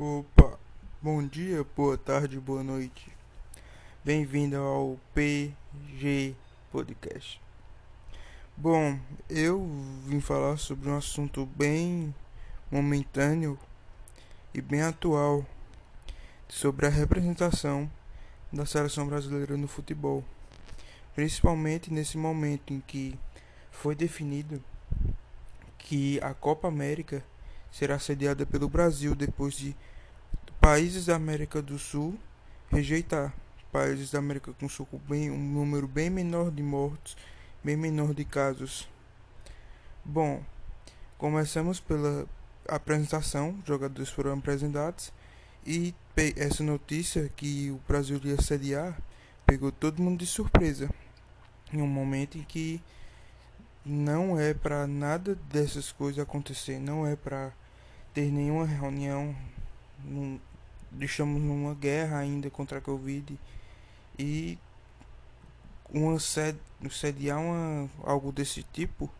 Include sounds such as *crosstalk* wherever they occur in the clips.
Opa, bom dia, boa tarde, boa noite. Bem-vindo ao PG Podcast. Bom, eu vim falar sobre um assunto bem momentâneo e bem atual sobre a representação da seleção brasileira no futebol, principalmente nesse momento em que foi definido que a Copa América será sediada pelo Brasil depois de países da América do Sul rejeitar países da América do Sul com bem, um número bem menor de mortos, bem menor de casos. Bom, começamos pela apresentação, jogadores foram apresentados e essa notícia que o Brasil ia sediar pegou todo mundo de surpresa em um momento em que não é para nada dessas coisas acontecer, não é para ter nenhuma reunião, num, estamos numa guerra ainda contra a Covid e uma sed, sediar uma, algo desse tipo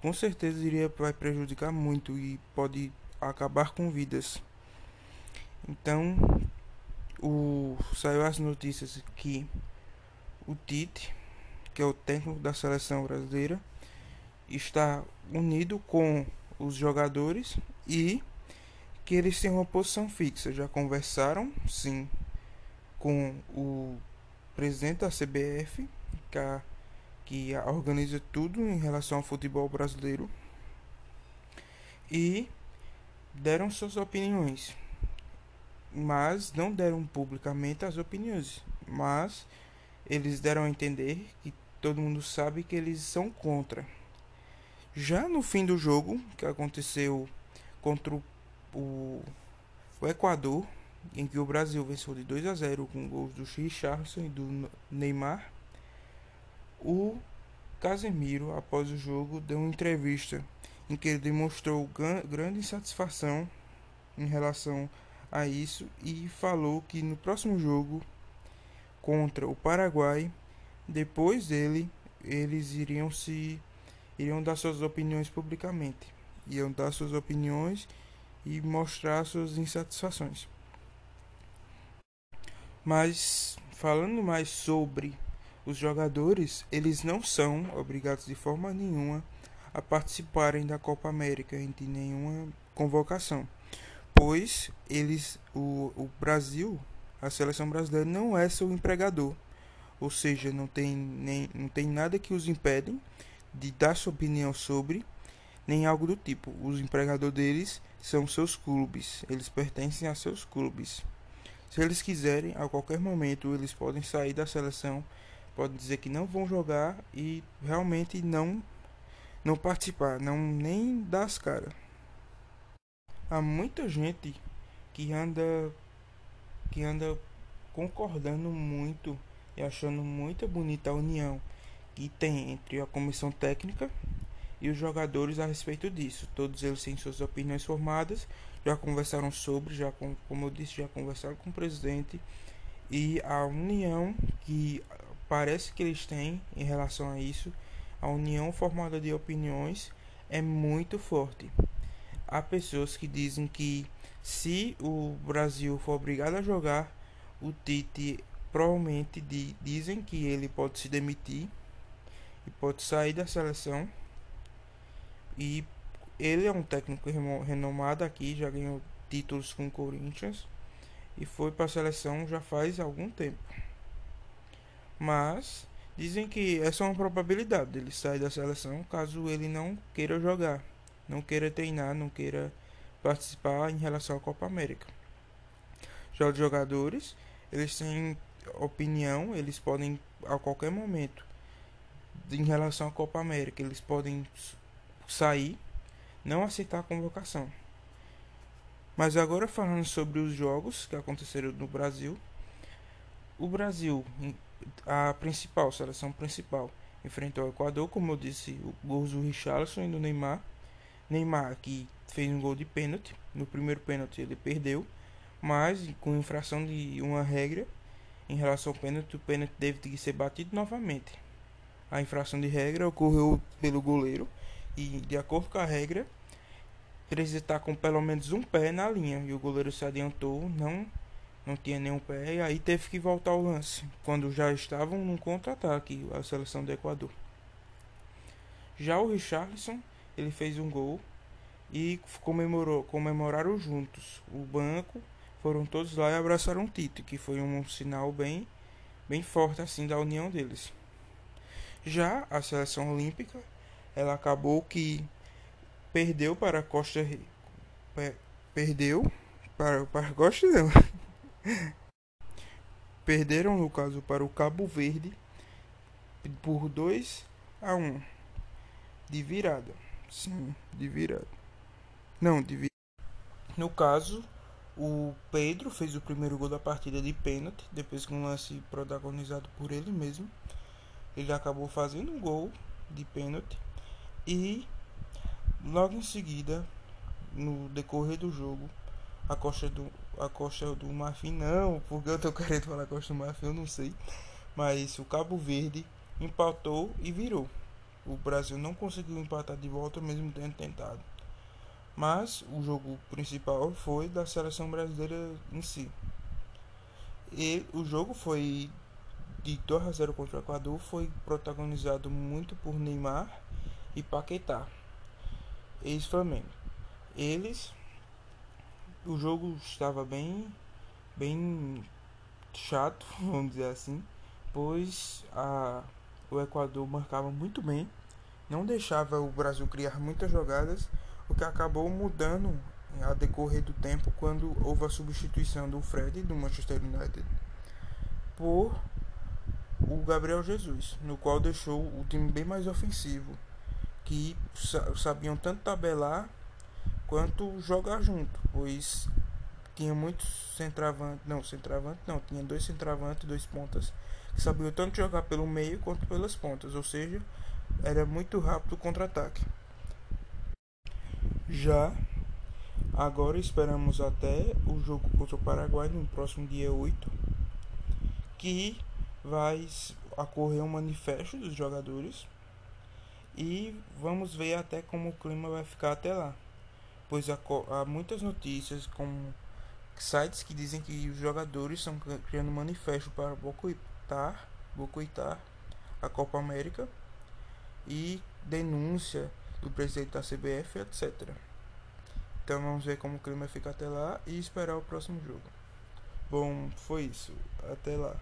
com certeza iria vai prejudicar muito e pode acabar com vidas. Então, o saiu as notícias que o Tite, que é o técnico da seleção brasileira, está unido com os jogadores e que eles têm uma posição fixa. Já conversaram, sim, com o presidente da CBF, que, organiza tudo em relação ao futebol brasileiro, e deram suas opiniões, mas não deram publicamente as opiniões, mas eles deram a entender que todo mundo sabe que eles são contra. Já no fim do jogo, que aconteceu contra o, o, o Equador, em que o Brasil venceu de 2 a 0 com gols do Richarlison e do Neymar, o Casemiro, após o jogo, deu uma entrevista em que ele demonstrou grande insatisfação em relação a isso e falou que no próximo jogo contra o Paraguai, depois dele, eles iriam se iriam dar suas opiniões publicamente. Iam dar suas opiniões e mostrar suas insatisfações. Mas falando mais sobre os jogadores, eles não são obrigados de forma nenhuma a participarem da Copa América em nenhuma convocação, pois eles o, o Brasil, a seleção brasileira não é seu empregador, ou seja, não tem nem não tem nada que os impedem de dar sua opinião sobre, nem algo do tipo. Os empregadores deles são seus clubes, eles pertencem a seus clubes. Se eles quiserem, a qualquer momento eles podem sair da seleção, podem dizer que não vão jogar e realmente não não participar, não nem dar as caras. Há muita gente que anda que anda concordando muito e achando muito bonita a união que tem entre a comissão técnica e os jogadores a respeito disso. Todos eles têm suas opiniões formadas, já conversaram sobre, já com, como eu disse, já conversaram com o presidente e a união que parece que eles têm em relação a isso, a união formada de opiniões é muito forte. Há pessoas que dizem que se o Brasil for obrigado a jogar, o Tite provavelmente dizem que ele pode se demitir e pode sair da seleção. E ele é um técnico renomado aqui, já ganhou títulos com o Corinthians e foi para a seleção já faz algum tempo. Mas dizem que essa é uma probabilidade dele sair da seleção caso ele não queira jogar, não queira treinar, não queira participar em relação à Copa América. Já os jogadores, eles têm opinião, eles podem a qualquer momento em relação à Copa América. Eles podem sair, não aceitar a convocação. Mas agora falando sobre os jogos que aconteceram no Brasil. O Brasil, a principal, a seleção principal, enfrentou o Equador, como eu disse, o gols do Richarlison e do Neymar. Neymar que fez um gol de pênalti. No primeiro pênalti ele perdeu, mas com infração de uma regra em relação ao pênalti, o pênalti teve que ser batido novamente. A infração de regra ocorreu pelo goleiro e, de acordo com a regra, precisa estar com pelo menos um pé na linha e o goleiro se adiantou, não não tinha nenhum pé e aí teve que voltar ao lance quando já estavam num contra-ataque a seleção do Equador. Já o Richarlison, ele fez um gol e comemorou, comemoraram juntos. O banco foram todos lá e abraçaram o Tite, que foi um sinal bem bem forte assim da união deles. Já a seleção olímpica, ela acabou que perdeu para a Costa perdeu para para Costa não. *laughs* Perderam no caso para o Cabo Verde por 2 a 1 um, de virada. Sim, de virada. Não, de virada. No caso, o Pedro fez o primeiro gol da partida de pênalti, depois que um lance protagonizado por ele mesmo. Ele acabou fazendo um gol de pênalti e logo em seguida, no decorrer do jogo, a Costa do a Costa do Marfim não, porque eu tô querendo falar Costa do Marfim, eu não sei. Mas o Cabo Verde empatou e virou. O Brasil não conseguiu empatar de volta mesmo tendo tentado. Mas o jogo principal foi da seleção brasileira em si. E o jogo foi de 2 a 0 contra o Equador, foi protagonizado muito por Neymar e Paquetá, ex-Flamengo. Eles o jogo estava bem bem chato, *laughs* vamos dizer assim, pois a, o Equador marcava muito bem, não deixava o Brasil criar muitas jogadas, o que acabou mudando a decorrer do tempo quando houve a substituição do Fred do Manchester United por o Gabriel Jesus, no qual deixou o time bem mais ofensivo, que sabiam tanto tabelar quanto jogar junto, pois tinha muitos centravantes, não, centravante não, tinha dois centravantes, dois pontas que sabiam tanto jogar pelo meio quanto pelas pontas, ou seja, era muito rápido o contra-ataque. Já agora esperamos até o jogo contra o Paraguai no próximo dia 8, que vai ocorrer um manifesto dos jogadores e vamos ver até como o clima vai ficar até lá pois há, muitas notícias com sites que dizem que os jogadores estão criando manifesto para boicotar, boicotar a Copa América e denúncia do presidente da CBF, etc. Então vamos ver como o clima fica até lá e esperar o próximo jogo. Bom, foi isso. Até lá.